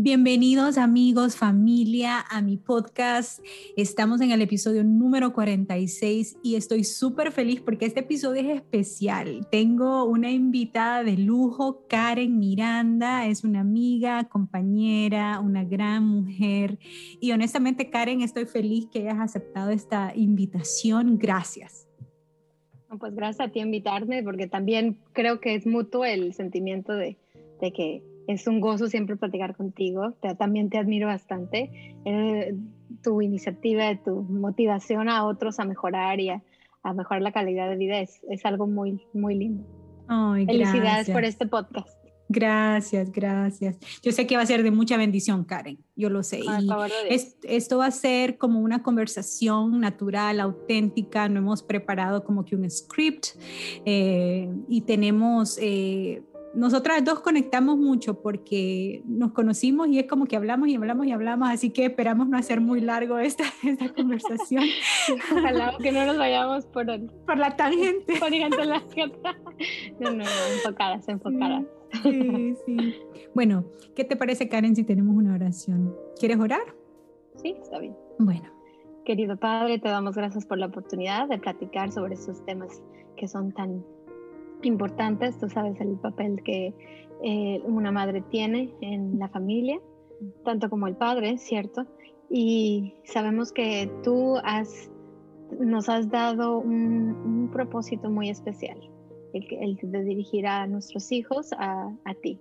Bienvenidos amigos, familia, a mi podcast. Estamos en el episodio número 46 y estoy súper feliz porque este episodio es especial. Tengo una invitada de lujo, Karen Miranda. Es una amiga, compañera, una gran mujer. Y honestamente, Karen, estoy feliz que hayas aceptado esta invitación. Gracias. Pues gracias a ti invitarme porque también creo que es mutuo el sentimiento de, de que es un gozo siempre platicar contigo. también te admiro bastante. Eh, tu iniciativa, tu motivación a otros a mejorar y a, mejorar la calidad de vida es, algo muy, muy lindo. Felicidades por este podcast. Gracias, gracias. Yo sé que va a ser de mucha bendición, Karen. Yo lo sé. y esto va a ser como una conversación natural, auténtica. No hemos preparado como que un script eh, y tenemos eh, nosotras dos conectamos mucho porque nos conocimos y es como que hablamos y hablamos y hablamos, así que esperamos no hacer muy largo esta, esta conversación. Ojalá que no nos vayamos por, por la tangente. Por la No, no, no, enfocadas, enfocadas. Sí, sí. Bueno, ¿qué te parece, Karen, si tenemos una oración? ¿Quieres orar? Sí, está bien. Bueno. Querido Padre, te damos gracias por la oportunidad de platicar sobre estos temas que son tan importantes. Tú sabes el papel que eh, una madre tiene en la familia, tanto como el padre, ¿cierto? Y sabemos que tú has, nos has dado un, propósito muy especial, el, de dirigir a nuestros hijos a, ti.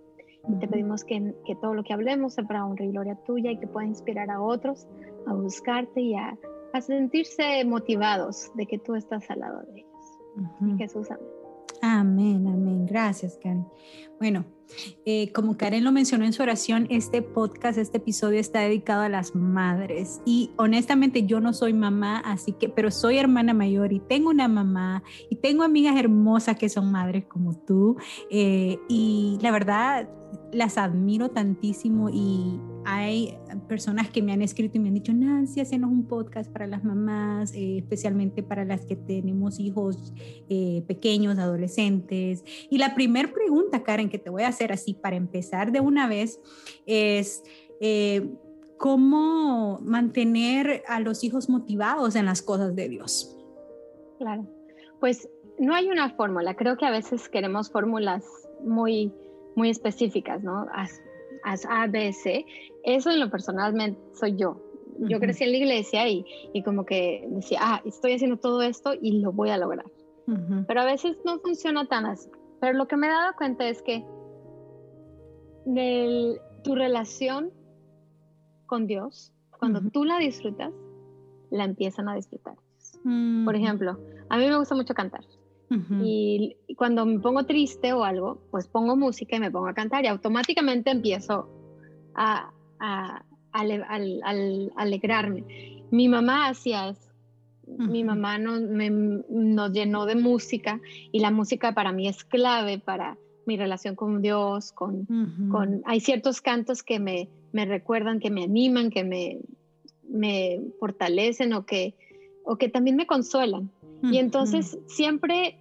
Y te pedimos que, que, todo lo que hablemos sea para honra y gloria tuya y que pueda inspirar a otros a buscarte y a, a sentirse motivados de que tú estás al lado de ellos. Jesús, amén. Amén, amén. Gracias, Karen. Bueno, eh, como Karen lo mencionó en su oración, este podcast, este episodio está dedicado a las madres. Y honestamente yo no soy mamá, así que, pero soy hermana mayor y tengo una mamá y tengo amigas hermosas que son madres como tú. Eh, y la verdad, las admiro tantísimo y hay personas que me han escrito y me han dicho, Nancy, hacenos un podcast para las mamás, eh, especialmente para las que tenemos hijos eh, pequeños, adolescentes. Y la primera pregunta, Karen, que te voy a hacer así para empezar de una vez es... Eh, ¿Cómo mantener a los hijos motivados en las cosas de Dios? Claro, pues no hay una fórmula. Creo que a veces queremos fórmulas muy, muy específicas, ¿no? Haz, A, B, C. Eso en lo personalmente soy yo. Yo crecí en la iglesia y, y, como que decía, ah, estoy haciendo todo esto y lo voy a lograr. Pero a veces no funciona tan así. Pero lo que me he dado cuenta es que de tu relación con Dios, cuando tú la disfrutas, la empiezan a disfrutar. Por ejemplo, a mí me gusta mucho cantar. Y cuando me pongo triste o algo, pues pongo música y me pongo a cantar y automáticamente empiezo a, a, alegrarme. Mi mamá hacía eso. Mi mamá nos, nos llenó de música y la música para mí es clave para mi relación con Dios, con, con hay ciertos cantos que me, me, recuerdan, que me animan, que me, me fortalecen o que, o que también me consuelan. Y entonces siempre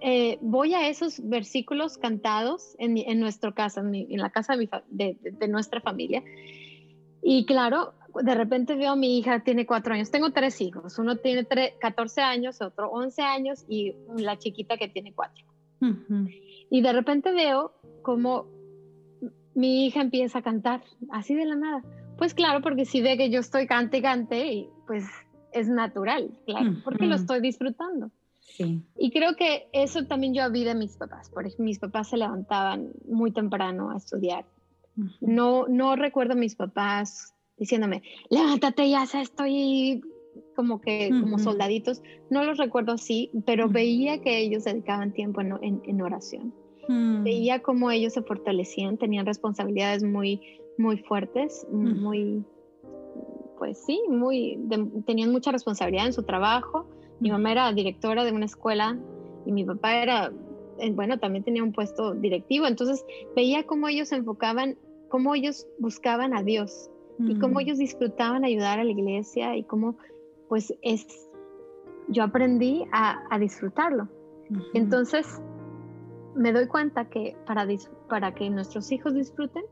eh, voy a esos versículos cantados en, en nuestra casa, en, la casa de, de, nuestra familia. Y claro, de repente veo a mi hija, tiene cuatro años. Tengo tres hijos. Uno tiene 14 años, otro 11 años y la chiquita que tiene cuatro. Y de repente veo como mi hija empieza a cantar, así de la nada. Pues claro, porque si ve que yo estoy cante y cante, y pues es natural, claro, porque lo estoy disfrutando. Sí. Y creo que eso también yo vi de mis papás. Por ejemplo, mis papás se levantaban muy temprano a estudiar. No, no recuerdo a mis papás diciéndome, levántate ya, estoy como que como soldaditos. No los recuerdo así, pero veía que ellos dedicaban tiempo en, en, oración. Mm. Veía cómo ellos se fortalecían, tenían responsabilidades muy, muy fuertes, muy pues sí, muy, tenían mucha responsabilidad en su trabajo. Mi mamá era directora de una escuela y mi papá era, eh, bueno, también tenía un puesto directivo. Entonces veía cómo ellos se enfocaban, cómo ellos buscaban a Dios y cómo ellos disfrutaban ayudar a la iglesia y cómo, pues es, yo aprendí a, disfrutarlo. Entonces me doy cuenta que para, para que nuestros hijos disfruten,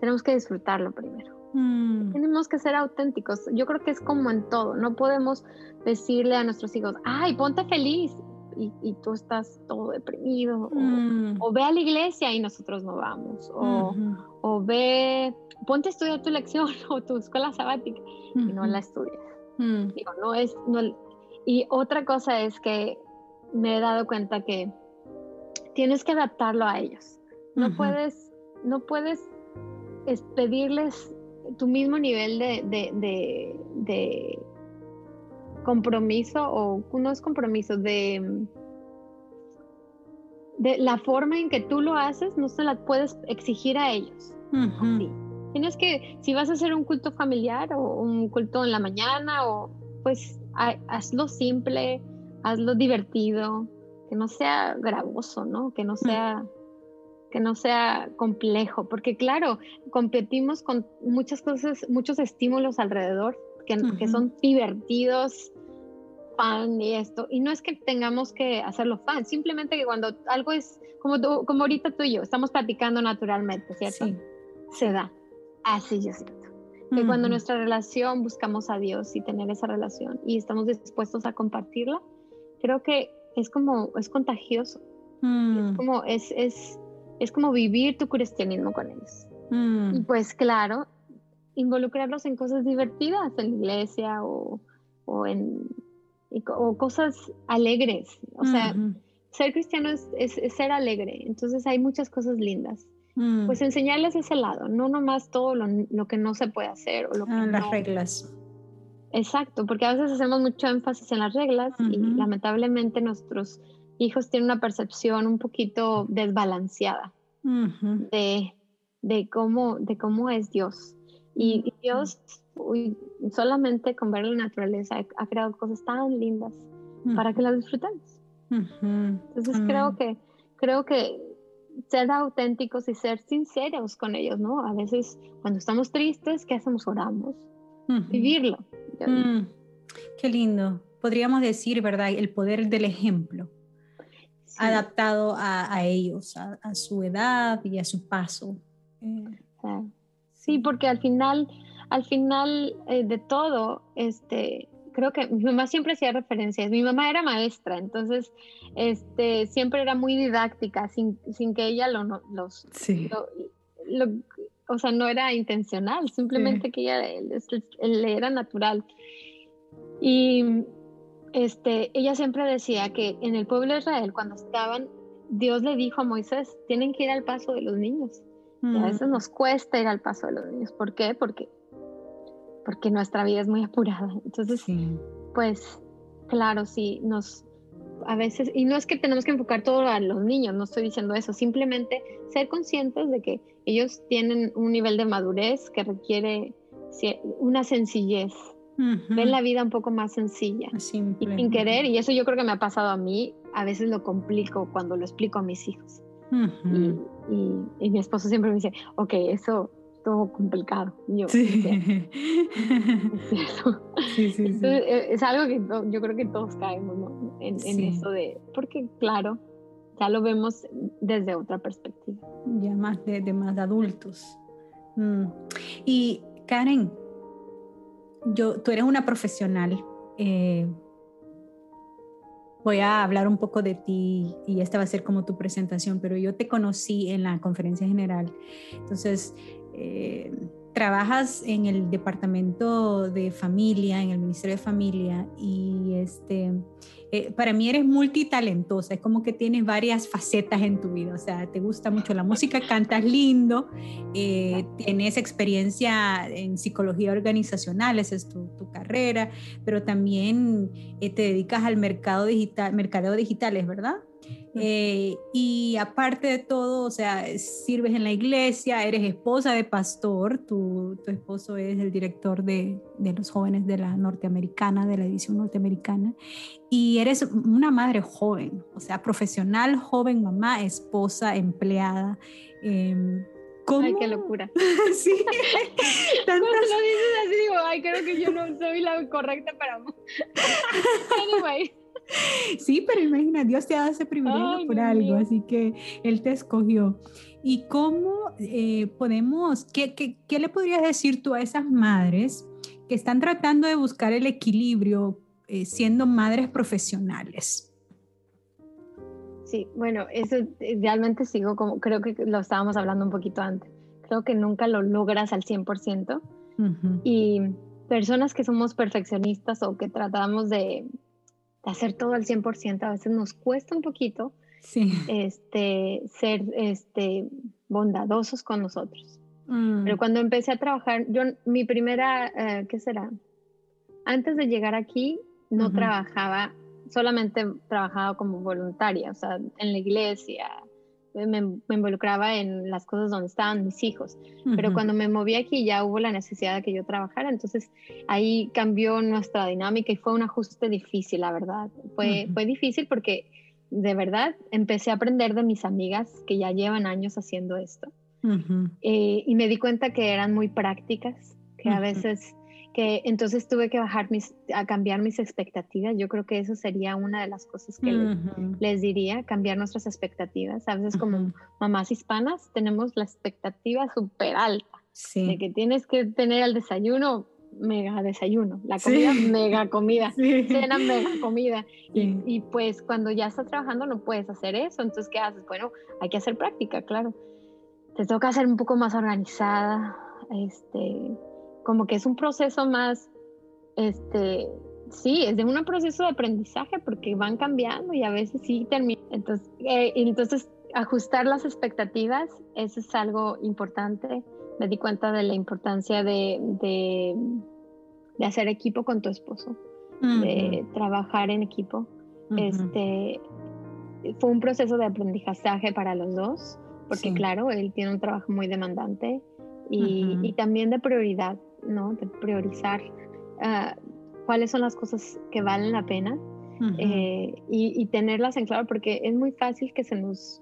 tenemos que disfrutarlo primero. Mm. Tenemos que ser auténticos. Yo creo que es como en todo. No podemos decirle a nuestros hijos, ay, ponte feliz. Y, tú estás todo deprimido. Mm. O, ve a la iglesia y nosotros no vamos. O, o, ve, ponte a estudiar tu lección o tu escuela sabática y no la estudias. Mm. Digo, no es, no, y otra cosa es que me he dado cuenta que tienes que adaptarlo a ellos. No puedes, no puedes pedirles tu mismo nivel de, compromiso o no es compromiso, de, de la forma en que tú lo haces, no se la puedes exigir a ellos. Tienes que, si vas a hacer un culto familiar o un culto en la mañana, o pues hazlo simple, hazlo divertido, que no sea gravoso, ¿no? Que no sea que no sea complejo, porque claro, competimos con muchas cosas, muchos estímulos alrededor que, que son divertidos, fan y esto, y no es que tengamos que hacerlo fan, simplemente que cuando algo es como, como ahorita tú y yo, estamos platicando naturalmente, ¿cierto? Sí. Se da, así yo siento. Que cuando nuestra relación buscamos a Dios y tener esa relación y estamos dispuestos a compartirla, creo que es como, es contagioso. Es mm. como, es, es, es como vivir tu cristianismo con ellos. Mm. Y pues claro, involucrarlos en cosas divertidas en la iglesia o, o en o cosas alegres. O sea, ser cristiano es, es, ser alegre. Entonces hay muchas cosas lindas. Mm. Pues enseñarles ese lado, no nomás todo lo, lo que no se puede hacer o lo que ah, las reglas. Exacto, porque a veces hacemos mucho énfasis en las reglas y lamentablemente nuestros hijos tienen una percepción un poquito desbalanceada de, de, cómo, de cómo es Dios. Y, Dios solamente con ver la naturaleza ha, creado cosas tan lindas para que las disfrutemos. Entonces creo que creo que ser auténticos y ser sinceros con ellos, ¿no? A veces cuando estamos tristes, ¿qué hacemos? Oramos. Vivirlo. Mm. Qué lindo. Podríamos decir, ¿verdad? El poder del ejemplo adaptado a, ellos, a, su edad y a su paso. Eh, sí, porque al final, al final eh, de todo, este, creo que mi mamá siempre hacía referencias. Mi mamá era maestra, entonces este, siempre era muy didáctica, sin, sin que ella lo, los, sí. O sea, no era intencional, simplemente que ella le era natural. Y este, ella siempre decía que en el pueblo de Israel, cuando estaban, Dios le dijo a Moisés, tienen que ir al paso de los niños. Y a mm. veces nos cuesta ir al paso de los niños. ¿Por qué? Porque, porque nuestra vida es muy apurada. Entonces, pues, claro, sí, nos, a veces, y no es que tenemos que enfocar todo a los niños, no estoy diciendo eso, simplemente ser conscientes de que ellos tienen un nivel de madurez que requiere una sencillez ven la vida un poco más sencilla. Y sin querer, y eso yo creo que me ha pasado a mí, a veces lo complico cuando lo explico a mis hijos. y, mi esposo siempre me dice, ok, eso todo complicado. yo, sí. Es, sí, e, es algo que yo creo que todos caemos ¿no? en, eso de, porque claro, ya lo vemos desde otra perspectiva. Ya más de, de más adultos. Mm. Y Karen, yo, tú eres una profesional. Eh, voy a hablar un poco de ti y esta va a ser como tu presentación, pero yo te conocí en la conferencia general. Entonces, eh, trabajas en el departamento de familia, en el Ministerio de Familia y este eh, para mí eres multitalentosa, es como que tienes varias facetas en tu vida, o sea, te gusta mucho la música, cantas lindo, eh, tienes experiencia en psicología organizacional, esa es tu, carrera, pero también te dedicas al mercado digital, mercadeo digitales, ¿verdad? Eh, y aparte de todo, o sea, sirves en la iglesia, eres esposa de pastor, tu, tu esposo es el director de, de, los jóvenes de la norteamericana, de la edición norteamericana, y eres una madre joven, o sea, profesional, joven, mamá, esposa, empleada. Eh, ¿Cómo? Ay, qué locura. sí. Cuando lo dices así, digo, ay, creo que yo no soy la correcta para. anyway. Sí, pero imagina, Dios te ha dado ese privilegio por algo, así que Él te escogió. ¿Y cómo eh, podemos, qué, qué, qué le podrías decir tú a esas madres que están tratando de buscar el equilibrio eh, siendo madres profesionales? Sí, bueno, eso eh, realmente sigo como, creo que lo estábamos hablando un poquito antes. Creo que nunca lo logras al 100%. Y personas que somos perfeccionistas o que tratamos de, hacer todo al 100%, a veces nos cuesta un poquito sí. este, ser este, bondadosos con nosotros. Mm. Pero cuando empecé a trabajar, yo, mi primera, eh, ¿qué será? Antes de llegar aquí, no trabajaba, solamente trabajaba como voluntaria, o sea, en la iglesia, me, involucraba en las cosas donde estaban mis hijos. Pero cuando me moví aquí ya hubo la necesidad de que yo trabajara, entonces ahí cambió nuestra dinámica y fue un ajuste difícil, la verdad. Fue, fue difícil porque de verdad empecé a aprender de mis amigas que ya llevan años haciendo esto. Eh, y me di cuenta que eran muy prácticas, que a veces que entonces tuve que bajar mis, a cambiar mis expectativas. Yo creo que eso sería una de las cosas que les, diría, cambiar nuestras expectativas. A veces como mamás hispanas tenemos la expectativa súper alta de que tienes que tener el desayuno mega desayuno, la comida mega comida, cena mega comida. Y, y, pues cuando ya estás trabajando no puedes hacer eso, entonces ¿qué haces? Bueno, hay que hacer práctica, claro. Te toca ser un poco más organizada, este, como que es un proceso más, este, sí, es de un proceso de aprendizaje porque van cambiando y a veces sí termina. Entonces, eh, entonces ajustar las expectativas, eso es algo importante. Me di cuenta de la importancia de, de, hacer equipo con tu esposo, de trabajar en equipo. Este, fue un proceso de aprendizaje para los dos, porque claro, él tiene un trabajo muy demandante y, y también de prioridad. ¿No? De priorizar ah, cuáles son las cosas que valen la pena eh, y, tenerlas en claro, porque es muy fácil que se nos,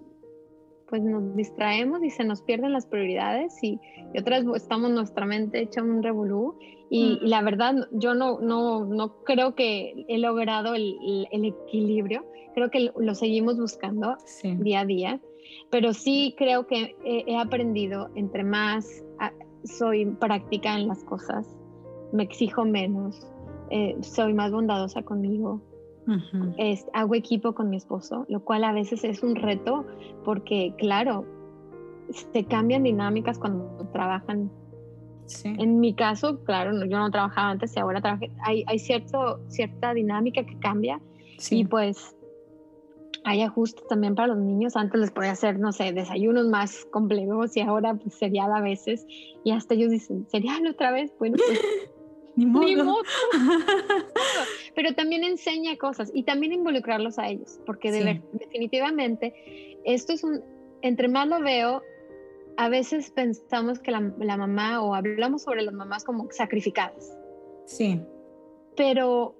pues nos distraemos y se nos pierden las prioridades y, otras estamos nuestra mente hecha un revolú. Y, la verdad yo no, no, no creo que he logrado el, el, equilibrio, creo que lo seguimos buscando día a día, pero sí creo que he, he aprendido entre más soy práctica en las cosas, me exijo menos, eh, soy más bondadosa conmigo, hago equipo con mi esposo, lo cual a veces es un reto porque, claro, se cambian dinámicas cuando trabajan. En mi caso, claro, yo no trabajaba antes y ahora trabajo, hay, hay cierto, cierta dinámica que cambia y pues hay ajustes también para los niños. Antes les podía hacer, no sé, desayunos más complejos y ahora pues cereal a veces. Y hasta ellos dicen, cereal otra vez. Bueno, pues ni modo. Pero también enseña cosas y también involucrarlos a ellos, porque definitivamente esto es un, entre más lo veo, a veces pensamos que la, la mamá o hablamos sobre las mamás como sacrificadas. Sí. Pero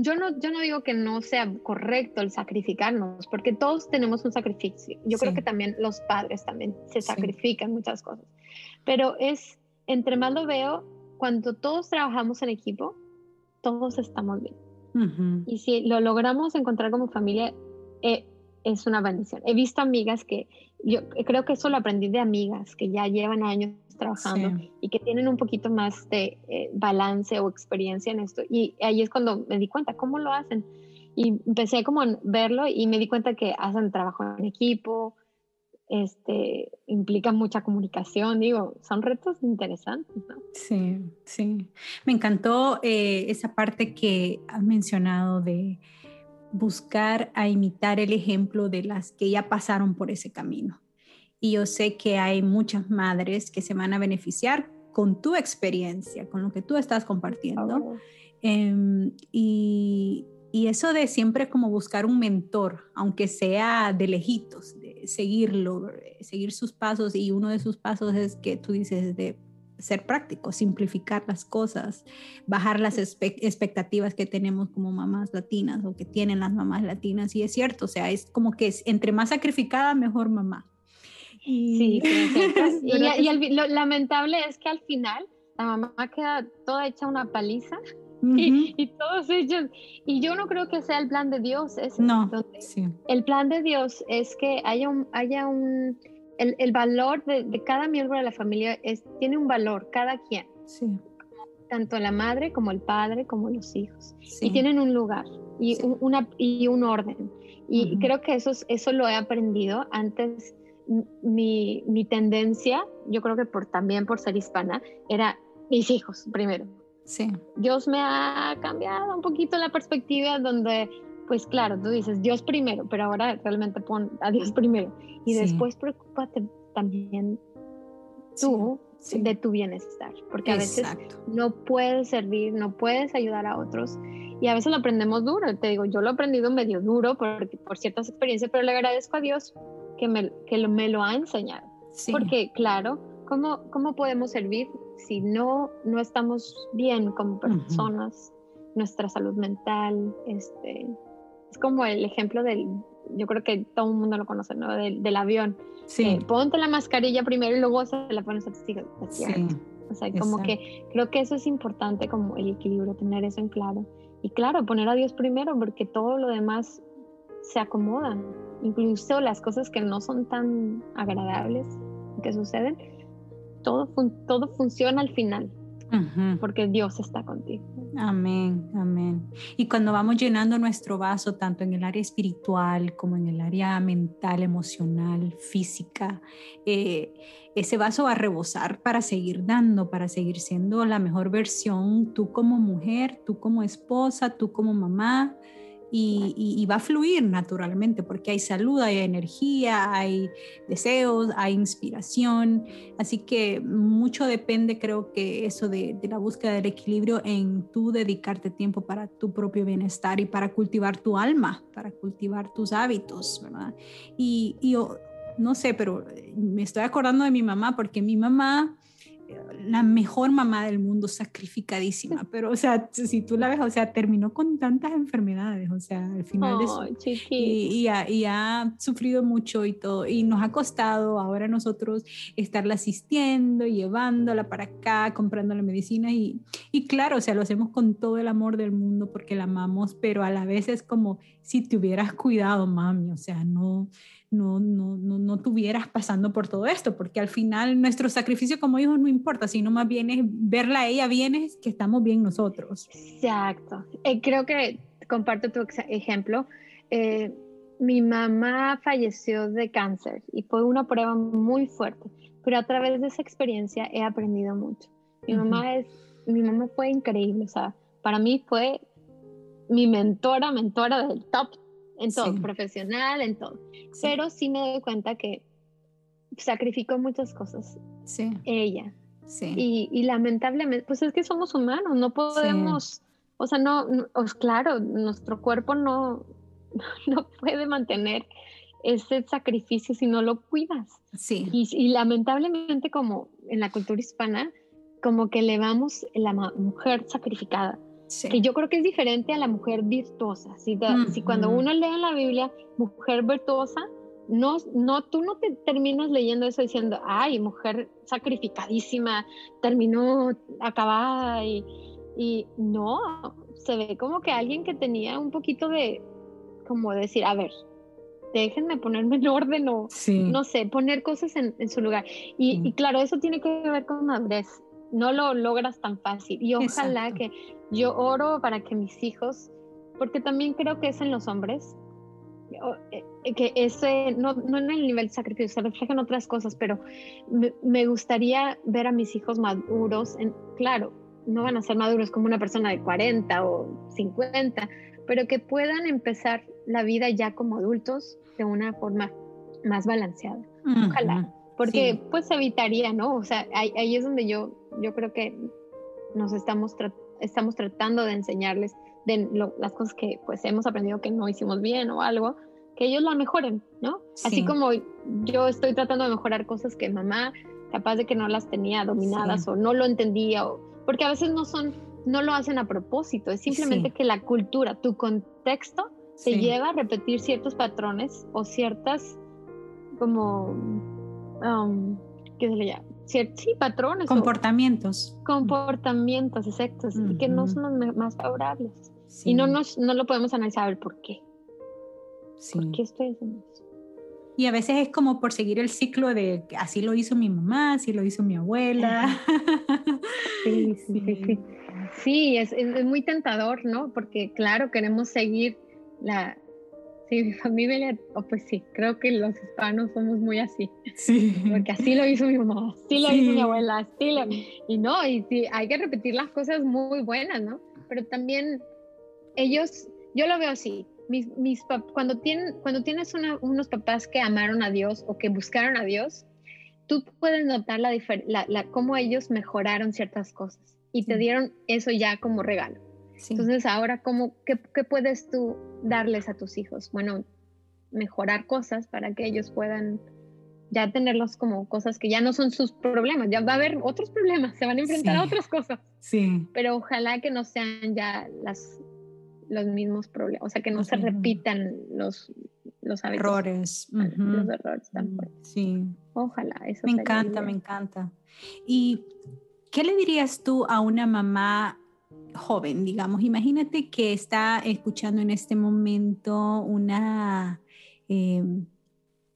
yo no, yo no digo que no sea correcto el sacrificarnos, porque todos tenemos un sacrificio. Yo creo que también los padres también se sacrifican muchas cosas. Pero es, entre más lo veo, cuando todos trabajamos en equipo, todos estamos bien. Y si lo logramos encontrar como familia, eh, es una bendición. He visto amigas que, yo creo que eso lo aprendí de amigas que ya llevan años trabajando y que tienen un poquito más de eh, balance o experiencia en esto. Y ahí es cuando me di cuenta, ¿cómo lo hacen? Y empecé como a verlo y me di cuenta que hacen trabajo en equipo, este, implica mucha comunicación, digo, son retos interesantes, ¿no? Sí, sí. Me encantó eh, esa parte que has mencionado de buscar a imitar el ejemplo de las que ya pasaron por ese camino y yo sé que hay muchas madres que se van a beneficiar con tu experiencia, con lo que tú estás compartiendo. Em, y, y, eso de siempre como buscar un mentor, aunque sea de lejitos, de seguirlo, seguir sus pasos. Y uno de sus pasos es que tú dices de ser práctico, simplificar las cosas, bajar las expectativas que tenemos como mamás latinas o que tienen las mamás latinas. Y es cierto, o sea, es como que es, entre más sacrificada, mejor mamá. Sí, y, lo lamentable es que al final la mamá queda toda hecha una paliza y, todos ellos. Y yo no creo que sea el plan de Dios. Es no, El plan de Dios es que haya un, haya un el, el valor de, de, cada miembro de la familia es, tiene un valor, cada quien. Sí. Tanto la madre como el padre como los hijos. Y tienen un lugar y, una, y un orden. Y creo que eso, eso lo he aprendido antes. Mi, mi, tendencia, yo creo que por, también por ser hispana, era mis hijos primero. Sí. Dios me ha cambiado un poquito la perspectiva donde, pues claro, tú dices Dios primero, pero ahora realmente pon a Dios primero. Y después preocúpate también tú de tu bienestar, porque a veces no puedes servir, no puedes ayudar a otros y a veces lo aprendemos duro. Te digo, yo lo he aprendido medio duro por, por ciertas experiencias, pero le agradezco a Dios que me, que me lo ha enseñado. Porque, claro, ¿cómo, ¿cómo podemos servir si no, no estamos bien como personas? Nuestra salud mental, este, es como el ejemplo del, yo creo que todo el mundo lo conoce, ¿no? Del, del avión. Sí. Eh, ponte la mascarilla primero y luego se la pones a tus hijos. Sí. O sea, como que creo que eso es importante, como el equilibrio, tener eso en claro. Y claro, poner a Dios primero porque todo lo demás se acomoda. Incluso las cosas que no son tan agradables que suceden, todo, todo funciona al final. Porque Dios está contigo. Amén, amén. Y cuando vamos llenando nuestro vaso, tanto en el área espiritual como en el área mental, emocional, física, eh, ese vaso va a rebosar para seguir dando, para seguir siendo la mejor versión, tú como mujer, tú como esposa, tú como mamá, y, va a fluir naturalmente porque hay salud, hay energía, hay deseos, hay inspiración. Así que mucho depende, creo que eso de, la búsqueda del equilibrio en tú dedicarte tiempo para tu propio bienestar y para cultivar tu alma, para cultivar tus hábitos, ¿verdad? Y, y no sé, pero me estoy acordando de mi mamá porque mi mamá la mejor mamá del mundo, sacrificadísima, pero o sea, si tú la ves, o sea, terminó con tantas enfermedades, o sea, al final de su, y, y, ha, sufrido mucho y todo, y nos ha costado ahora nosotros estarla asistiendo, llevándola para acá, comprándole medicina, y, y claro, o sea, lo hacemos con todo el amor del mundo porque la amamos, pero a la vez es como si te hubieras cuidado, mami, o sea, no no, no, no, no tuvieras pasando por todo esto, porque al final nuestro sacrificio como hijos no importa, sino más bien es verla a ella bien, es que estamos bien nosotros. Exacto. Eh, creo que comparto tu ejemplo. Eh, mi mamá falleció de cáncer y fue una prueba muy fuerte, pero a través de esa experiencia he aprendido mucho. Mi mamá es, mi mamá fue increíble, o sea, para mí fue mi mentora, mentora del top en todo, profesional, en todo. Pero sí me doy cuenta que sacrificó muchas cosas. Sí. Ella. Sí. Y, lamentablemente, pues es que somos humanos, no podemos, o sea, no, claro, nuestro cuerpo no, no puede mantener ese sacrificio si no lo cuidas. Sí. Y, lamentablemente como en la cultura hispana, como que le vamos la mujer sacrificada que yo creo que es diferente a la mujer virtuosa. Si, si cuando uno lee en la Biblia mujer virtuosa, no, no, tú no te terminas leyendo eso diciendo, ay, mujer sacrificadísima, terminó acabada y, y no, se ve como que alguien que tenía un poquito de, como decir, a ver, déjenme ponerme en orden o no sé, poner cosas en, su lugar. Y, y, claro, eso tiene que ver con madurez no lo logras tan fácil. Y ojalá que yo oro para que mis hijos, porque también creo que es en los hombres, eh, que ese, no, no en el nivel de sacrificio, se reflejan otras cosas, pero me, gustaría ver a mis hijos maduros, en, claro, no van a ser maduros como una persona de 40 o 50, pero que puedan empezar la vida ya como adultos de una forma más balanceada. Ojalá porque pues evitaría, ¿no? O sea, ahí, es donde yo, yo creo que nos estamos, estamos tratando de enseñarles de las cosas que pues hemos aprendido que no hicimos bien o algo, que ellos lo mejoren, ¿no? Así como yo estoy tratando de mejorar cosas que mamá capaz de que no las tenía dominadas o no lo entendía, o, porque a veces no son, no lo hacen a propósito, es simplemente que la cultura, tu contexto, te lleva a repetir ciertos patrones o ciertas como um, ¿qué se le llama? sí, patrones. Comportamientos. comportamientos, exactos, y que no son los más favorables. Y no, nos, no lo podemos analizar el por qué. ¿Por qué estoy haciendo eso? Y a veces es como por seguir el ciclo de así lo hizo mi mamá, así lo hizo mi abuela. Sí, sí, sí. Sí, es, es, muy tentador, ¿no? Porque claro, queremos seguir la... Sí, mi familia, oh, pues sí, creo que los hispanos somos muy así. Sí. Porque así lo hizo mi mamá, así lo hizo mi abuela, así lo... Y no, y sí, hay que repetir las cosas muy buenas, ¿no? Pero también ellos, yo lo veo así, mis, mis cuando, tienen, cuando tienes unos papás que amaron a Dios o que buscaron a Dios, tú puedes notar la, la, cómo ellos mejoraron ciertas cosas y te dieron eso ya como regalo. Entonces ahora, ¿cómo, qué, qué, puedes tú darles a tus hijos? Bueno, mejorar cosas para que ellos puedan ya tenerlos como cosas que ya no son sus problemas, ya va a haber otros problemas, se van a enfrentar a otras cosas. Sí. Pero ojalá que no sean ya las, los mismos problemas, o sea, que no se repitan los, los errores. Los errores tampoco. Sí. Ojalá, eso. Me encanta, me encanta. ¿Y qué le dirías tú a una mamá joven, digamos? Imagínate que está escuchando en este momento una... Em,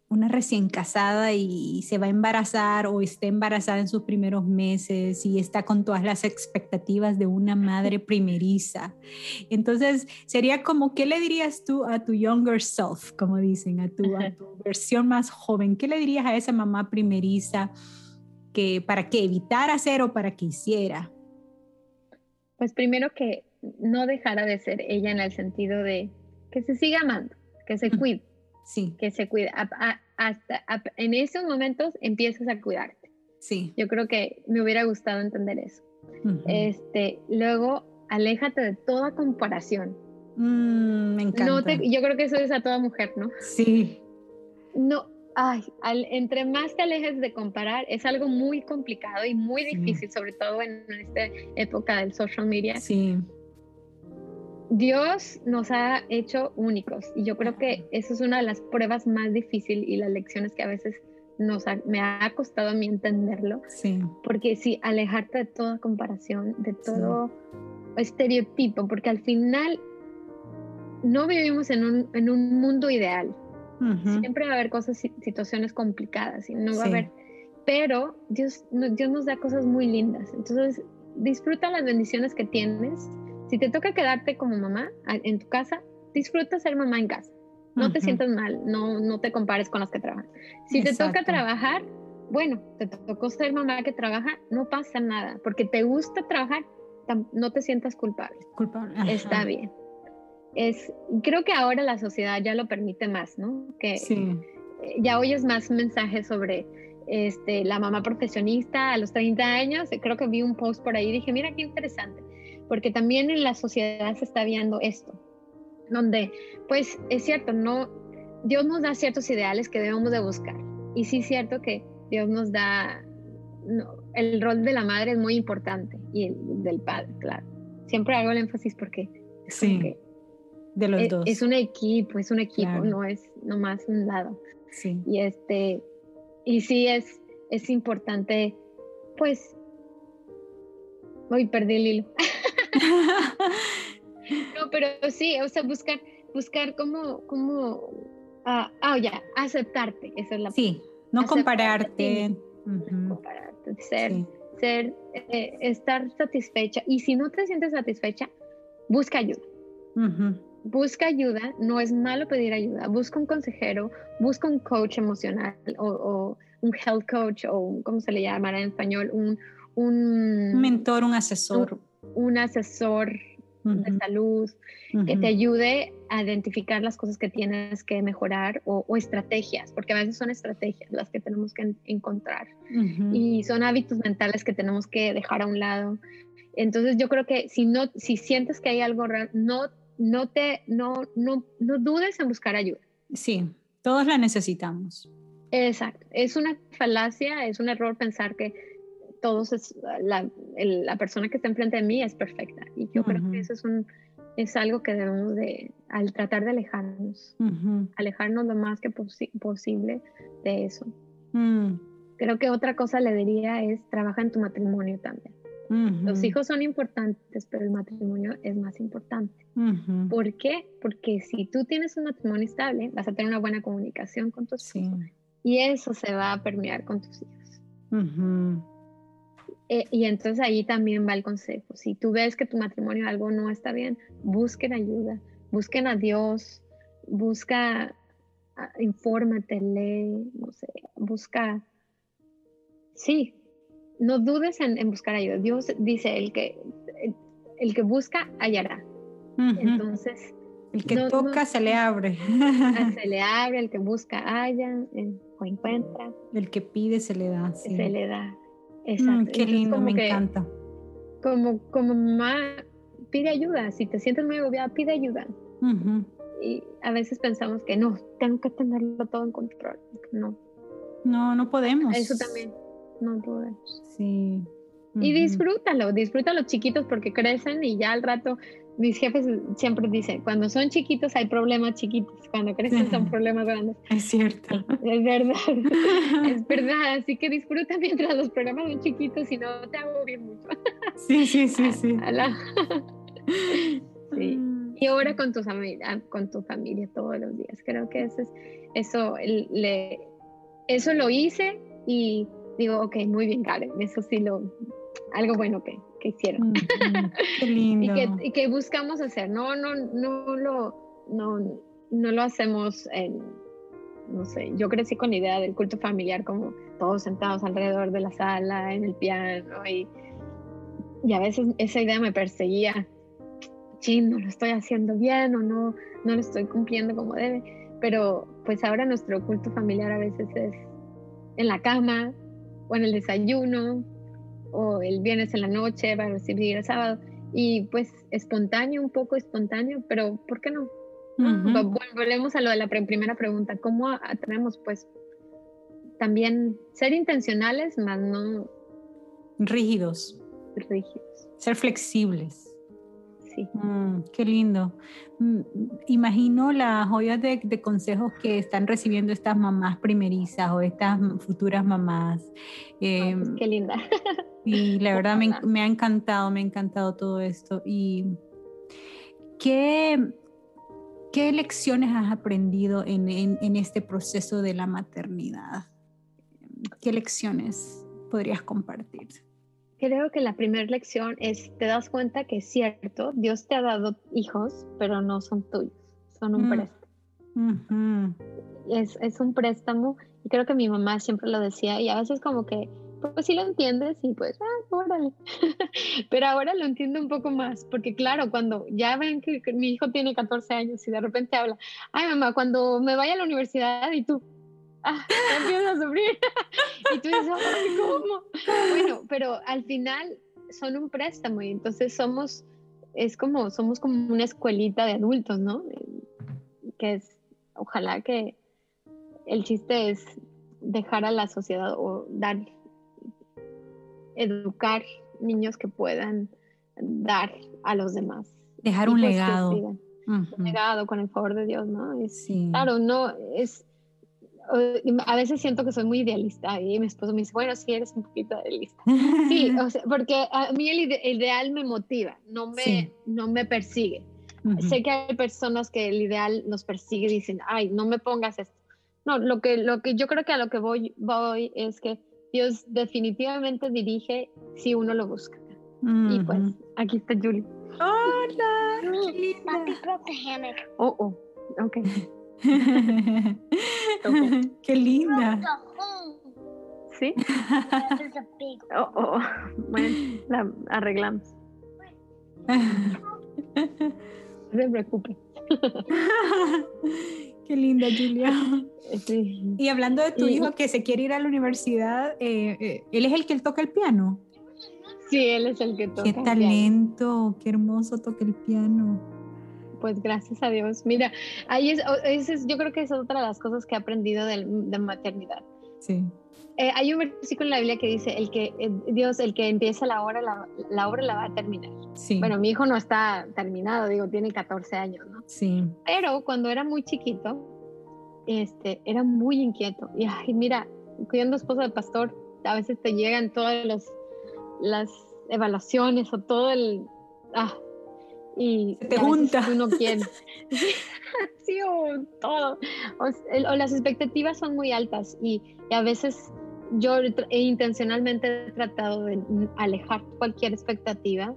una recién casada y se va a embarazar o está embarazada en sus primeros meses y está con todas las expectativas de una madre primeriza. Entonces, sería como, ¿qué le dirías tú a tu younger self, como dicen, a tu, a tu versión más joven? ¿Qué le dirías a esa mamá primeriza que para que evitara hacer o para que hiciera? Pues primero que no dejara de ser ella en el sentido de que se siga amando, que se cuide Sí. Que se cuida. hasta en esos momentos empiezas a cuidarte. Sí. Yo creo que me hubiera gustado entender eso. este, luego, aléjate de toda comparación. Mm, me encanta. yo creo que eso es a toda mujer, ¿no? Sí. No, ay, entre más te alejes de comparar, es algo muy complicado y muy difícil, sobre todo en esta época del social media. Sí. Dios nos ha hecho únicos y yo creo que eso es una de las pruebas más difíciles y las lecciones que a veces nos me ha costado a mí entenderlo. Sí. Porque sí, alejarte de toda comparación, de todo estereotipo, porque al final no vivimos en un, en un mundo ideal. Siempre va a haber cosas, situaciones complicadas y no va a haber, pero Dios, Dios nos da cosas muy lindas. Entonces, disfruta las bendiciones que tienes si te toca quedarte como mamá en tu casa, disfruta ser mamá en casa. No te sientas mal, no, no te compares con las que trabajan. Si te toca trabajar, bueno, te tocó ser mamá que trabaja, no pasa nada, porque te gusta trabajar, no te sientas culpable. Culpable. Está bien. Es, creo que ahora la sociedad ya lo permite más, ¿no? Que sí. ya oyes más mensajes sobre este, la mamá profesionista a los 30 años. Creo que vi un post por ahí y dije, mira qué interesante porque también en la sociedad se está viendo esto, donde pues es cierto, no, Dios nos da ciertos ideales que debemos de buscar. Y sí es cierto que Dios nos da, el rol de la madre es muy importante y el del padre, claro. Siempre hago el énfasis porque sí, de los es, dos. Es un equipo, es un equipo, no es nomás un lado. Sí. Y este, y sí es, es importante, pues, hoy perdí el hilo. no, pero sí, o sea, buscar, buscar cómo, cómo, ah, oh, ya, aceptarte, esa es la Sí, no compararte. compararte, ser, ser, eh, estar satisfecha. Y si no te sientes satisfecha, busca ayuda. Busca ayuda, no es malo pedir ayuda. Busca un consejero, busca un coach emocional o, un health coach o, ¿cómo se le llamará en español? Un, un, mentor, un asesor un asesor de salud que te ayude a identificar las cosas que tienes que mejorar o, estrategias, porque a veces son estrategias las que tenemos que encontrar y son hábitos mentales que tenemos que dejar a un lado. Entonces yo creo que si no, si sientes que hay algo raro, no, no te, no, no, no dudes en buscar ayuda. Sí, todos la necesitamos. Exacto, es una falacia, es un error pensar que todos es, la, la, persona que está enfrente de mí es perfecta. Y yo creo que eso es, un, es algo que debemos de, al tratar de alejarnos, alejarnos lo más que posible de eso. Mm. creo que otra cosa le diría es trabaja en tu matrimonio también. Los hijos son importantes, pero el matrimonio es más importante. ¿Por qué? Porque si tú tienes un matrimonio estable, vas a tener una buena comunicación con tus hijos y eso se va a permear con tus hijos. Eh, y entonces ahí también va el consejo. Si tú ves que tu matrimonio algo no está bien, busquen ayuda, busquen a Dios, busca, infórmate, lee, no sé, busca. Sí, no dudes en, buscar ayuda. Dios dice, el que, el, que busca, hallará. Entonces... El que toca se le abre. Se le abre, el que busca halla o encuentra. El que pide se le da. Se le da. Mm, Exacto. qué lindo, me encanta. Como, como mamá, pide ayuda. Si te sientes muy agobiada, pide ayuda. Y a veces pensamos que no, tengo que tenerlo todo en control. No. No, no podemos. Eso también no podemos. Sí. Y disfrútalo, disfruta los chiquitos porque crecen y ya al rato, mis jefes siempre dicen, cuando son chiquitos hay problemas chiquitos, cuando crecen son problemas grandes. Es cierto. Es verdad, es verdad, así que disfruta mientras los problemas son chiquitos y no te bien mucho. Sí, sí, sí, sí. sí. Y ahora con tu, familia, con tu familia todos los días. Creo que eso, es, eso, le, eso lo hice y digo, ok, muy bien, Karen, eso sí lo, algo bueno que, que hicieron. qué lindo. y, que, buscamos hacer, no, no, no lo, no, no lo hacemos en, no sé, yo crecí con la idea del culto familiar como todos sentados alrededor de la sala, en el piano, y, y a veces esa idea me perseguía, chin, no lo estoy haciendo bien o no, no lo estoy cumpliendo como debe, pero pues ahora nuestro culto familiar a veces es en la cama, o en el desayuno, o el viernes en la noche para recibir el sábado. Y pues espontáneo, un poco espontáneo, pero ¿por qué no? Volvemos a lo de la primera pregunta, ¿cómo tenemos pues también ser intencionales, más no rígidos? Rígidos. Ser flexibles. Mm, qué lindo. Mm, imagino las joyas de, consejos que están recibiendo estas mamás primerizas o estas futuras mamás. Em, qué linda. Y la verdad me, ha encantado, me ha encantado todo esto. ¿Y qué, qué lecciones has aprendido en, en este proceso de la maternidad? ¿Qué lecciones podrías compartir? Creo que la primera lección es, te das cuenta que es cierto, Dios te ha dado hijos, pero no son tuyos, son un mm. préstamo. es, es, un préstamo y creo que mi mamá siempre lo decía y a veces como que, pues sí lo entiendes y pues, ah, órale. pero ahora lo entiendo un poco más, porque claro, cuando ya ven que, que mi hijo tiene 14 años y de repente habla, ay mamá, cuando me vaya a la universidad y tú, ah, empiezas a sufrir. y tú dices, ¿cómo? Bueno, pero al final son un préstamo y entonces somos, es como, somos como una escuelita de adultos, ¿no? Que es, ojalá que el chiste es dejar a la sociedad o dar, educar niños que puedan dar a los demás. Dejar un legado. Un legado con el favor de Dios, ¿no? sí. Claro, no, es, a veces siento que soy muy idealista y mi esposo me dice, bueno, sí eres un poquito idealista. Sí, porque a mí el ideal me motiva, no me, no me persigue. Sé que hay personas que el ideal nos persigue y dicen, ay, no me pongas esto. No, lo que, lo que yo creo que a lo que voy, voy es que Dios definitivamente dirige si uno lo busca. Y pues aquí está Julie. Hola, Papi, Oh, oh, ok. Qué linda. ¿Sí? oh, oh. Bueno, la arreglamos. No se preocupe. Qué linda, Julia. Y hablando de tu hijo que se quiere ir a la universidad, eh, eh, ¿él es el que toca el piano? Sí, él es el que toca. Qué talento, qué hermoso toca el piano pues gracias a Dios. Mira, ahí es, yo creo que es otra de las cosas que he aprendido de, maternidad. Sí. Eh, hay un versículo en la Biblia que dice, el que, eh, Dios, el que empieza la obra, la, obra la va a terminar. Sí. Bueno, mi hijo no está terminado, digo, tiene 14 años, ¿no? Sí. Pero cuando era muy chiquito, este, era muy inquieto. Y ay, mira, cuidando esposa de pastor, a veces te llegan todas los, las evaluaciones o todo el... Ah, y te junta. Uno quiere. sí, o todo. O, las expectativas son muy altas y, a veces yo he intencionalmente he tratado de alejar cualquier expectativa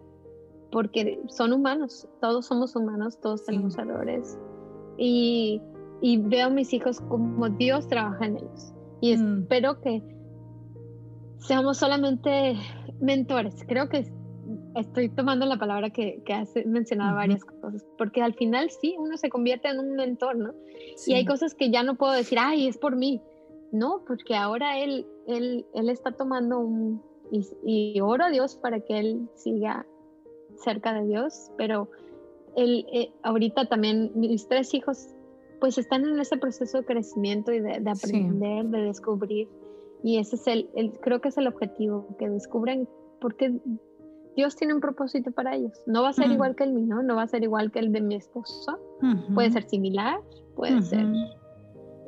porque son humanos, todos somos humanos, todos tenemos errores. Y, y, veo a mis hijos como Dios trabaja en ellos. Y mm. espero que seamos solamente mentores. Creo que estoy tomando la palabra que, que has mencionado varias cosas, porque al final sí, uno se convierte en un mentor, ¿no? Y hay cosas que ya no puedo decir, ay, es por mí. No, porque ahora él, él, él está tomando un... Y, y oro a Dios para que él siga cerca de Dios, pero él, eh, ahorita también mis tres hijos pues están en ese proceso de crecimiento y de, aprender, de descubrir. Y ese es el, el, creo que es el objetivo, que descubran por qué Dios tiene un propósito para ellos. No va a ser igual que el mío, no va a ser igual que el de mi esposo. Puede ser similar, puede ser.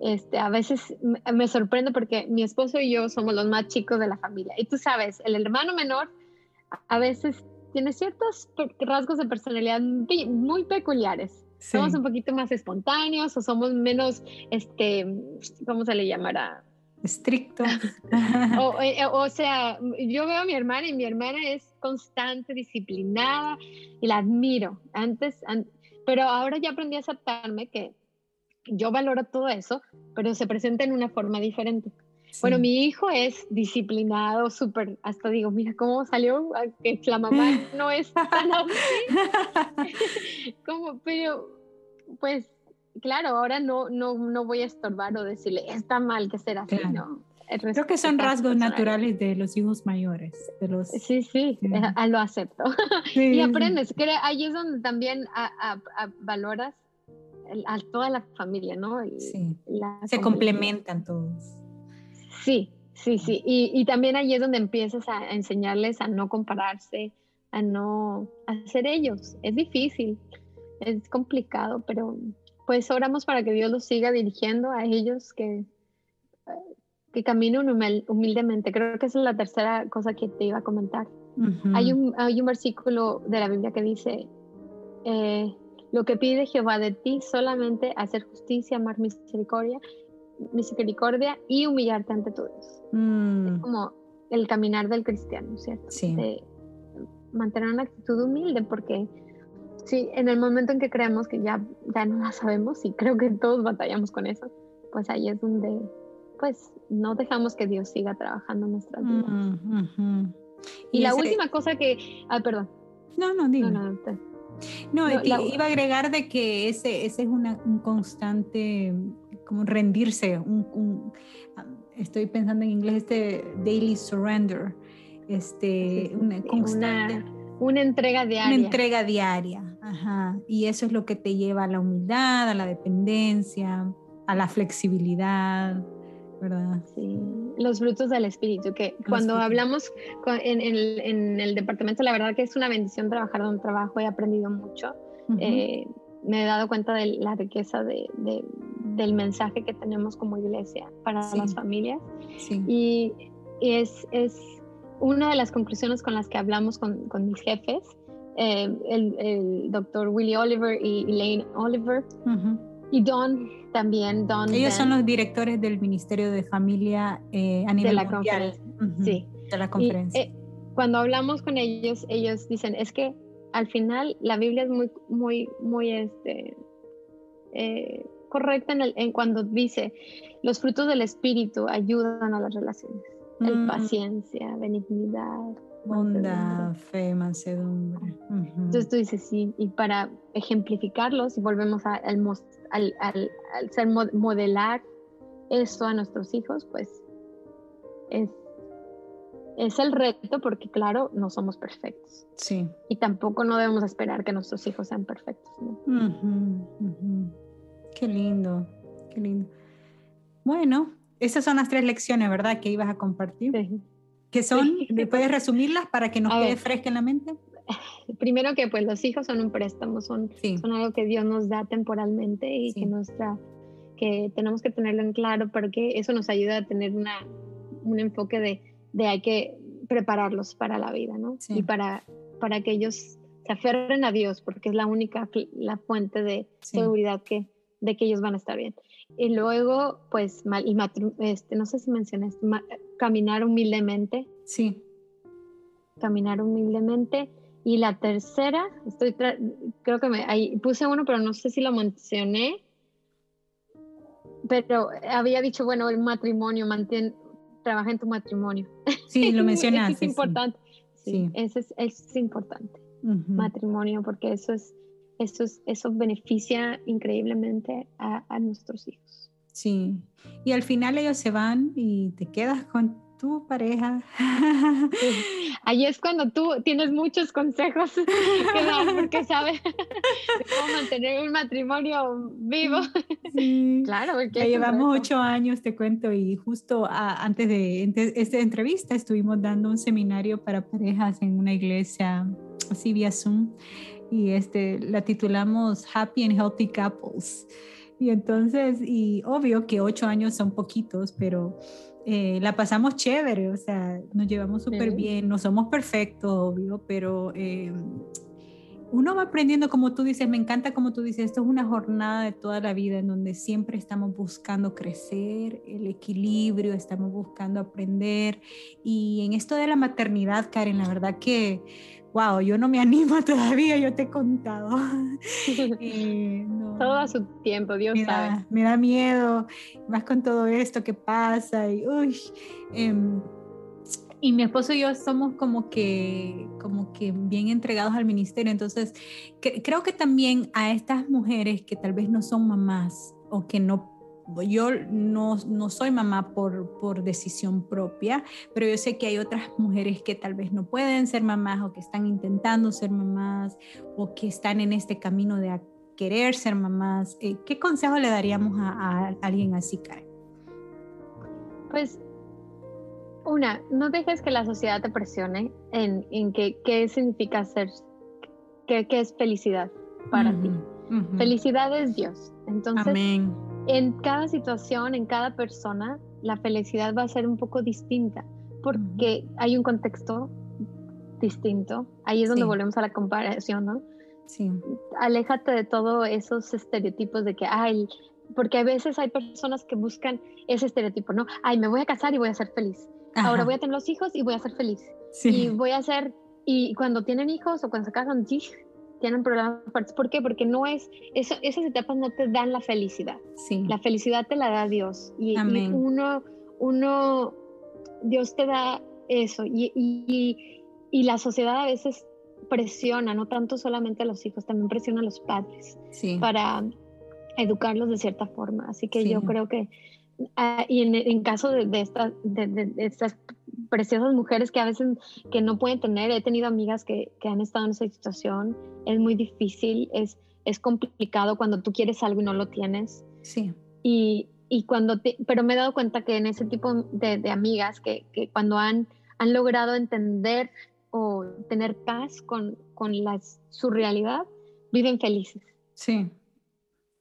Este, a veces me sorprende porque mi esposo y yo somos los más chicos de la familia. Y tú sabes, el hermano menor a veces tiene ciertos rasgos de personalidad muy peculiares. Somos un poquito más espontáneos o somos menos, este, ¿cómo se le llamará? Estricto. Eh, o, sea, yo veo a mi hermana y mi hermana es constante, disciplinada y la admiro. Antes, pero ahora ya aprendí a aceptarme que yo valoro todo eso, pero se presenta en una forma diferente. Bueno, mi hijo es disciplinado, súper, hasta digo, mira cómo salió, que la mamá no es tan así. como, pero, pues, claro, ahora no, no, no voy a estorbar o decirle, está mal que sea así, ¿no? Creo que son rasgos naturales de los hijos mayores. De los, sí, sí, eh, lo acepto. y aprendes, que ahí es donde también valoras a toda la familia, ¿no? sí. Se complementan todos. Sí, sí, sí. Y, y, también ahí es donde empiezas a enseñarles a no compararse, a no hacer ellos. Es difícil, es complicado, pero pues oramos para que Dios los siga dirigiendo a ellos, que, que caminen humildemente. Creo que esa es la tercera cosa que te iba a comentar. hay, un, hay un versículo de la Biblia que dice, eh, lo que pide Jehová de ti solamente hacer justicia, amar misericordia misericordia y humillarte ante todos. Es mm. como el caminar del cristiano, ¿cierto? Sí. mantener una actitud humilde porque sí, en el momento en que creemos que ya, ya no la sabemos y creo que todos batallamos con eso, pues ahí es donde pues no dejamos que Dios siga trabajando en nuestras vidas. Mm, y, la última cosa que, ah, perdón. No, no, digo. No, no, iba a agregar de que ese, ese es una, un constante como rendirse, un, estoy pensando en inglés este daily surrender, este, una constante. Una, entrega diaria. Una entrega diaria, ajá. Y eso es lo que te lleva a la humildad, a la dependencia, a la flexibilidad, ¿verdad? Sí, los frutos del espíritu, que cuando hablamos en, el, departamento, la verdad que es una bendición trabajar donde trabajo, he aprendido mucho. Eh, me he dado cuenta de la riqueza de, del mensaje que tenemos como iglesia para las familias. Y, es, es, una de las conclusiones con las que hablamos con, con mis jefes, eh, el, el, doctor Willie Oliver y Elaine Oliver. Y Don también, Don. Ellos son los directores del Ministerio de Familia eh, a nivel de la mundial. Sí. De la conferencia. Eh, cuando hablamos con ellos, ellos dicen, es que al final la Biblia es muy, muy, muy, este, correcta en, el, en cuando dice, los frutos del Espíritu ayudan a las relaciones. Mm. paciencia, benignidad. Bondad, fe, mansedumbre. Entonces tú dices, sí, y para ejemplificarlos, y volvemos a, al, al, al, ser modelar eso a nuestros hijos, pues es, es el reto porque claro, no somos perfectos. Sí. Y tampoco no debemos esperar que nuestros hijos sean perfectos. ¿no? Qué lindo, qué lindo. Bueno, esas son las tres lecciones, ¿verdad? Que ibas a compartir. Sí. ¿Qué son? ¿Puedes resumirlas para que nos quede fresca en la mente? Primero que pues los hijos son un préstamo, son, son algo que Dios nos da temporalmente y que nuestra que tenemos que tenerlo en claro porque eso nos ayuda a tener una, un enfoque de, de hay que prepararlos para la vida, ¿no? Y para, para que ellos se aferren a Dios, porque es la única, la fuente de seguridad que, de que ellos van a estar bien. Y luego, pues, y este, no sé si mencionaste, caminar humildemente. Sí. Caminar humildemente. Y la tercera, estoy creo que me ahí puse uno, pero no sé si lo mencioné. Pero había dicho, bueno, el matrimonio, mantén, trabaja en tu matrimonio. Sí, lo mencionaste. es importante. Sí, Eso, es, es importante. Matrimonio, porque eso es, eso es, eso beneficia increíblemente a, a nuestros hijos. Sí, y al final ellos se van y te quedas con tu pareja. Ahí es cuando tú tienes muchos consejos que dar porque sabes cómo mantener un matrimonio vivo. Claro, porque llevamos ocho años, te cuento, y justo antes de esta entrevista estuvimos dando un seminario para parejas en una iglesia así vía Zoom y este, la titulamos Happy and Healthy Couples. Y entonces, y obvio que ocho años son poquitos, pero eh, la pasamos chévere, o sea, nos llevamos súper bien, no somos perfectos, obvio, pero eh, uno va aprendiendo, como tú dices, me encanta como tú dices, esto es una jornada de toda la vida en donde siempre estamos buscando crecer, el equilibrio, estamos buscando aprender. Y en esto de la maternidad, Karen, la verdad que wow, yo no me animo todavía, yo te he contado. Eh, todo a su tiempo, Dios sabe. me da miedo, más con todo esto que pasa. Y, uy, em, y mi esposo y yo somos como que, como que bien entregados al ministerio. Entonces, creo que también a estas mujeres que tal vez no son mamás o que no yo no, no, soy mamá por, por decisión propia, pero yo sé que hay otras mujeres que tal vez no pueden ser mamás o que están intentando ser mamás o que están en este camino de querer ser mamás. Eh, ¿Qué consejo le daríamos a, alguien así, Karen? Pues una, no dejes que la sociedad te presione en, en qué significa ser, qué, es felicidad para ti. Felicidad es Dios. Entonces, Amén en cada situación, en cada persona, la felicidad va a ser un poco distinta porque hay un contexto distinto. Ahí es donde volvemos a la comparación, ¿no? Sí. Aléjate de todos esos estereotipos de que, ay, porque a veces hay personas que buscan ese estereotipo, ¿no? Ay, me voy a casar y voy a ser feliz. Ahora voy a tener los hijos y voy a ser feliz. Sí. Y voy a ser, y cuando tienen hijos o cuando se casan, tienen problemas fuertes. ¿Por qué? Porque no es, eso, esas etapas no te dan la felicidad. Sí. La felicidad te la da Dios. Y, uno, uno, Dios te da eso. Y, y, y, la sociedad a veces presiona, no tanto solamente a los hijos, también presiona a los padres sí. para educarlos de cierta forma. Así que yo creo que, ah, y en, en, caso de, de, de, de estas preciosas mujeres que a veces que no pueden tener. He tenido amigas que, que, han estado en esa situación. Es muy difícil, es, es complicado cuando tú quieres algo y no lo tienes. Sí. Y, y cuando pero me he dado cuenta que en ese tipo de, de amigas que, que, cuando han, han logrado entender o tener paz con, con las, su realidad, viven felices. Sí.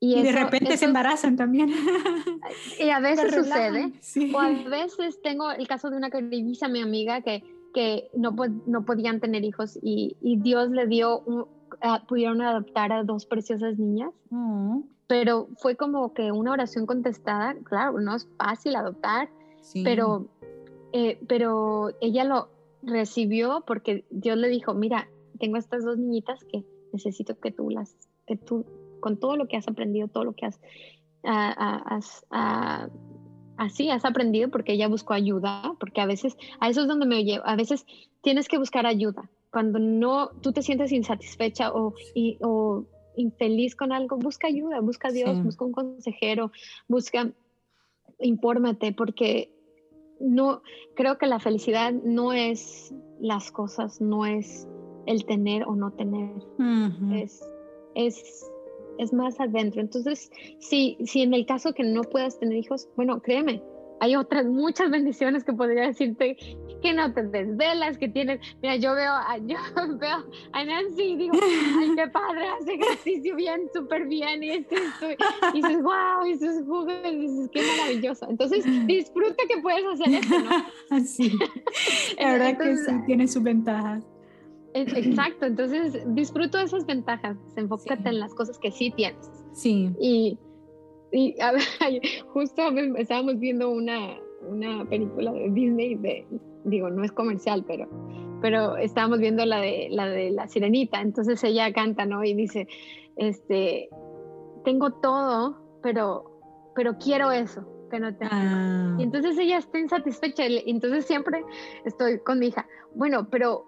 Y, de repente se embarazan también. Y a veces sucede. O a veces tengo el caso de una queridísima mi amiga que, que no, no podían tener hijos y, y Dios le dio, pudieron adoptar a dos preciosas niñas. Mm. Pero fue como que una oración contestada. Claro, no es fácil adoptar, pero, eh, pero ella lo recibió porque Dios le dijo, mira, tengo estas dos niñitas que necesito que tú las, que tú con todo lo que has aprendido, todo lo que has, así has aprendido porque ella buscó ayuda, porque a veces, a eso es donde me llevo, a veces tienes que buscar ayuda. Cuando no, tú te sientes insatisfecha o, o infeliz con algo, busca ayuda, busca a Dios, busca un consejero, busca, infórmate, porque no, creo que la felicidad no es las cosas, no es el tener o no tener, es, es es más adentro. Entonces, si, si en el caso que no puedas tener hijos, bueno, créeme, hay otras muchas bendiciones que podría decirte que no te desvelas, que tienes, mira, yo veo a, yo veo a Nancy y digo, ay, qué padre, hace ejercicio bien, súper bien, y, esto, y dices, wow, y sus jugos, y dices, qué maravilloso. Entonces, disfruta que puedes hacer esto, ¿no? Sí, la verdad que sí, tiene sus ventajas. Exacto, entonces disfruto de esas ventajas, enfócate en las cosas que sí tienes. Sí. Y, y a ver, justo estábamos viendo una, una película de Disney, de, digo, no es comercial, pero, pero estábamos viendo la de, la de la sirenita, entonces ella canta, ¿no? Y dice, este, tengo todo, pero, pero quiero eso que no tengo. Ah. Y entonces ella está insatisfecha, entonces siempre estoy con mi hija, bueno, pero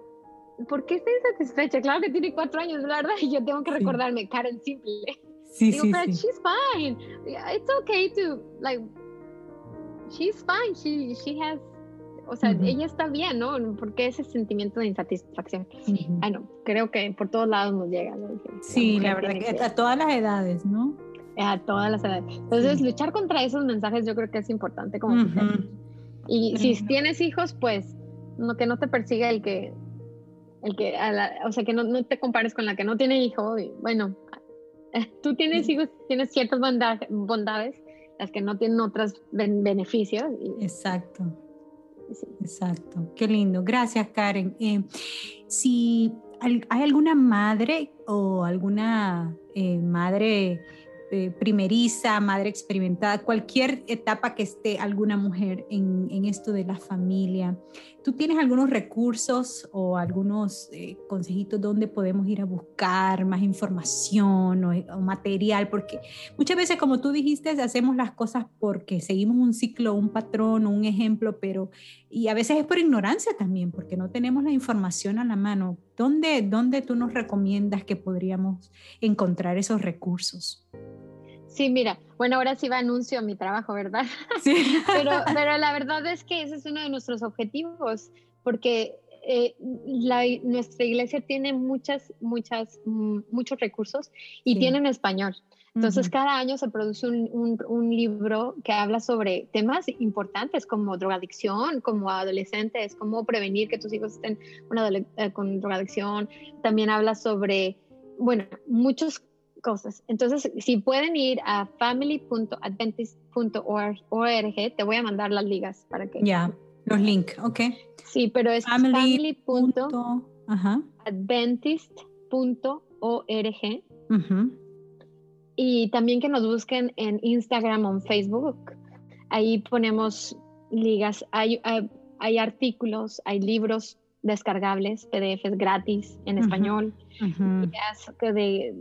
¿por qué está insatisfecha? Claro que tiene cuatro años, ¿verdad? Y yo tengo que recordarme, Karen Simple. Sí, Digo, sí, pero sí. she's fine. It's okay to, like, she's fine. She, she has, o sea, ella está bien, ¿no? Porque ese sentimiento de insatisfacción. Ah, no, creo que por todos lados nos llega. ¿no? Sí, la, verdad que a todas las edades, ¿no? A todas las edades. Entonces, luchar contra esos mensajes yo creo que es importante como Y si tienes hijos, pues, no, que no te persiga el que el que o sea, que no, no, te compares con la que no tiene hijo. Y, bueno, tú tienes hijos, tienes ciertas bondades, las que no tienen otros beneficios. Exacto. Exacto. Qué lindo. Gracias, Karen. Eh, si hay alguna madre o alguna eh, madre eh, primeriza, madre experimentada, cualquier etapa que esté alguna mujer en, esto de la familia. ¿Tú tienes algunos recursos o algunos eh, consejitos donde podemos ir a buscar más información o, material? Porque muchas veces, como tú dijiste, hacemos las cosas porque seguimos un ciclo, un patrón, un ejemplo, pero y a veces es por ignorancia también, porque no tenemos la información a la mano. ¿Dónde, dónde tú nos recomiendas que podríamos encontrar esos recursos? Sí, mira, bueno, ahora sí va anuncio mi trabajo, ¿verdad? Sí. pero, pero la verdad es que ese es uno de nuestros objetivos, porque eh, nuestra iglesia tiene muchas, muchas, mm, muchos recursos y tiene en español. Entonces, cada año se produce un, un, libro que habla sobre temas importantes como drogadicción, como adolescentes, cómo prevenir que tus hijos estén eh, con drogadicción. También habla sobre, bueno, muchos cosas. Entonces, si pueden ir a family.adventist.org, te voy a mandar las ligas para que... Ya, los links, ok. Sí, pero es family.adventist.org. Y también que nos busquen en Instagram o en Facebook. Ahí ponemos ligas, hay, hay artículos, hay libros descargables, PDFs gratis en español, de,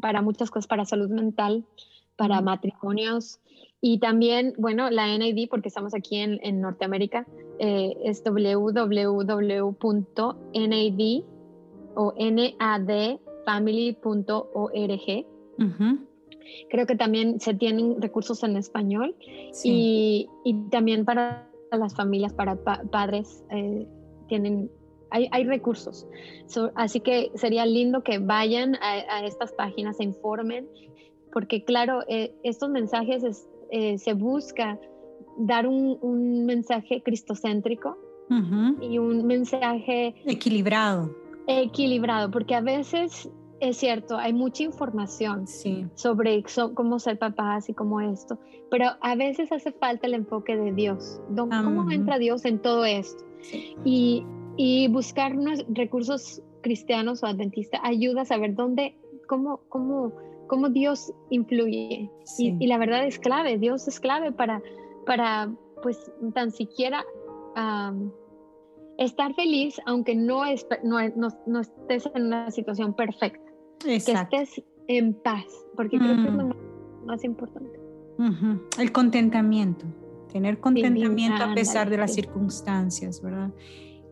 para muchas cosas, para salud mental, para matrimonios. Y también, bueno, la NID, porque estamos aquí en, en Norteamérica, eh, es www.nid o nadfamily.org. Creo que también se tienen recursos en español y, y, también para las familias, para padres. Eh, tienen, hay, hay recursos. así que sería lindo que vayan a, estas páginas, se informen, porque claro, eh, estos mensajes eh, se busca dar un, un mensaje cristocéntrico y un mensaje equilibrado. Equilibrado, porque a veces es cierto, hay mucha información sobre cómo ser papás y cómo esto, pero a veces hace falta el enfoque de Dios. ¿Cómo entra Dios en todo esto? Y, y buscar unos recursos cristianos o adventistas ayuda a saber dónde, cómo, cómo, cómo Dios influye. Y, la verdad es clave, Dios es clave para, para pues, tan siquiera estar feliz, aunque no, es, no, no, estés en una situación perfecta. Que estés en paz, porque creo que es lo mm. más, importante. El contentamiento tener contentamiento a pesar de las circunstancias, ¿verdad?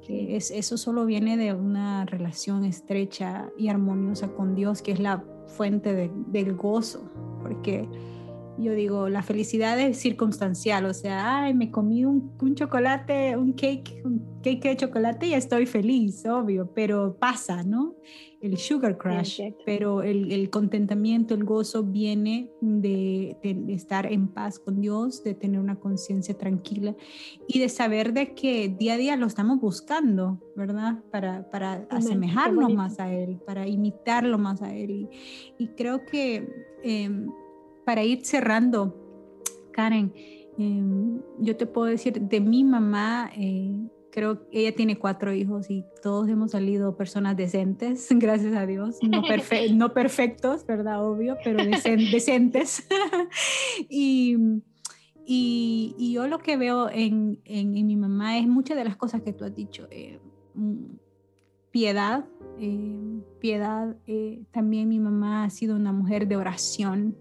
Que es, eso solo viene de una relación estrecha y armoniosa con Dios, que es la fuente del gozo, porque yo digo, la felicidad es circunstancial, o sea, ay, me comí un, un, chocolate, un cake, un cake de chocolate y estoy feliz, obvio, pero pasa, ¿no? El sugar crash, pero el, el, contentamiento, el gozo viene de, de, estar en paz con Dios, de tener una conciencia tranquila y de saber de que día a día lo estamos buscando, ¿verdad? Para, para asemejarnos más a Él, para imitarlo más a Él. Y, y creo que... Eh, para ir cerrando, Karen, em, yo te puedo decir, de mi mamá, eh, creo que ella tiene cuatro hijos y todos hemos salido personas decentes, gracias a Dios, no, no perfectos, ¿verdad? Obvio, pero decentes. y, y, yo lo que veo en, en, mi mamá es muchas de las cosas que tú has dicho. Eh, mm, piedad, eh, piedad. también mi mamá ha sido una mujer de oración.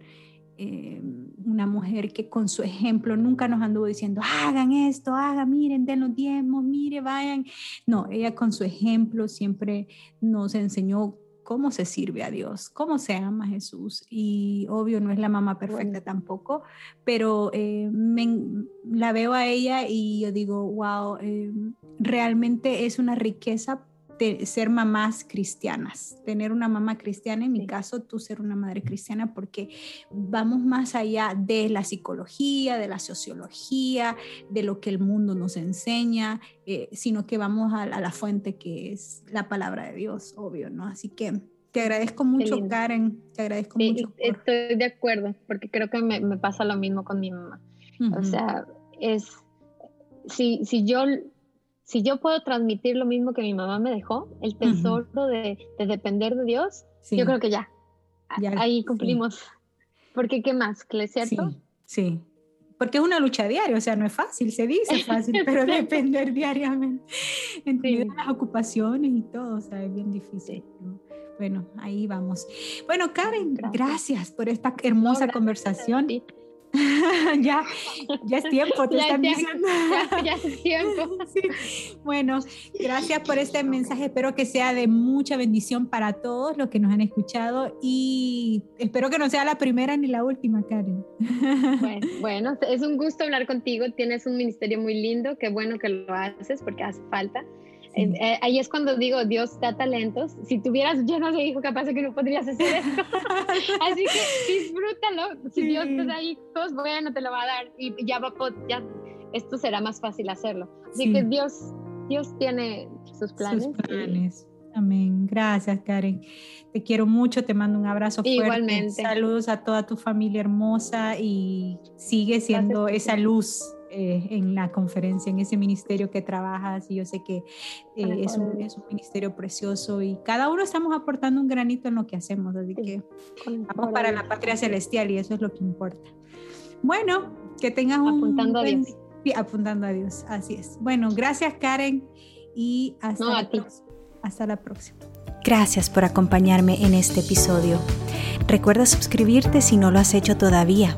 Eh, una mujer que con su ejemplo nunca nos anduvo diciendo, hagan esto, hagan, miren, den los diezmos, mire, vayan. No, ella con su ejemplo siempre nos enseñó cómo se sirve a Dios, cómo se ama a Jesús. Y obvio no es la mamá perfecta tampoco, pero eh, la veo a ella y yo digo, wow, eh, realmente es una riqueza ser mamás cristianas, tener una mamá cristiana, en mi caso tú ser una madre cristiana, porque vamos más allá de la psicología, de la sociología, de lo que el mundo nos enseña, eh, sino que vamos a, la fuente que es la palabra de Dios, obvio, ¿no? Así que te agradezco mucho, Karen, te agradezco mucho. Estoy de acuerdo, porque creo que me, me pasa lo mismo con mi mamá. O sea, es, si, si yo si yo puedo transmitir lo mismo que mi mamá me dejó, el tesoro de, depender de Dios, yo creo que ya, ahí cumplimos. Porque ¿qué más? ¿Es cierto? Sí, porque es una lucha diaria, o sea, no es fácil, se dice fácil, pero depender diariamente, entre las ocupaciones y todo, o sea, es bien difícil. Bueno, ahí vamos. Bueno, Karen, gracias, por esta hermosa conversación. ya, ya es tiempo, te están diciendo. Ya, es tiempo. Bueno, gracias por este mensaje. Espero que sea de mucha bendición para todos los que nos han escuchado y espero que no sea la primera ni la última, Karen. Bueno, bueno, es un gusto hablar contigo. Tienes un ministerio muy lindo. Qué bueno que lo haces porque hace falta. Eh, ahí es cuando digo, Dios da talentos. Si tuvieras lleno de hijos, capaz de que no podrías hacer esto. Así que disfrútalo. Si Dios te da hijos, bueno, te lo va a dar y ya va ya esto será más fácil hacerlo. Así que Dios, Dios tiene sus planes. Sus planes. Amén. Gracias, Karen. Te quiero mucho, te mando un abrazo fuerte. Igualmente. Saludos a toda tu familia hermosa y sigue siendo esa luz eh, en la conferencia, en ese ministerio que trabajas y yo sé que eh, es, un, es, un, ministerio precioso y cada uno estamos aportando un granito en lo que hacemos, así que vamos para la patria celestial y eso es lo que importa. Bueno, que tengas un... Apuntando a Dios. apuntando a Dios, así es. Bueno, gracias Karen y hasta, la, próxima. hasta la próxima. Gracias por acompañarme en este episodio. Recuerda suscribirte si no lo has hecho todavía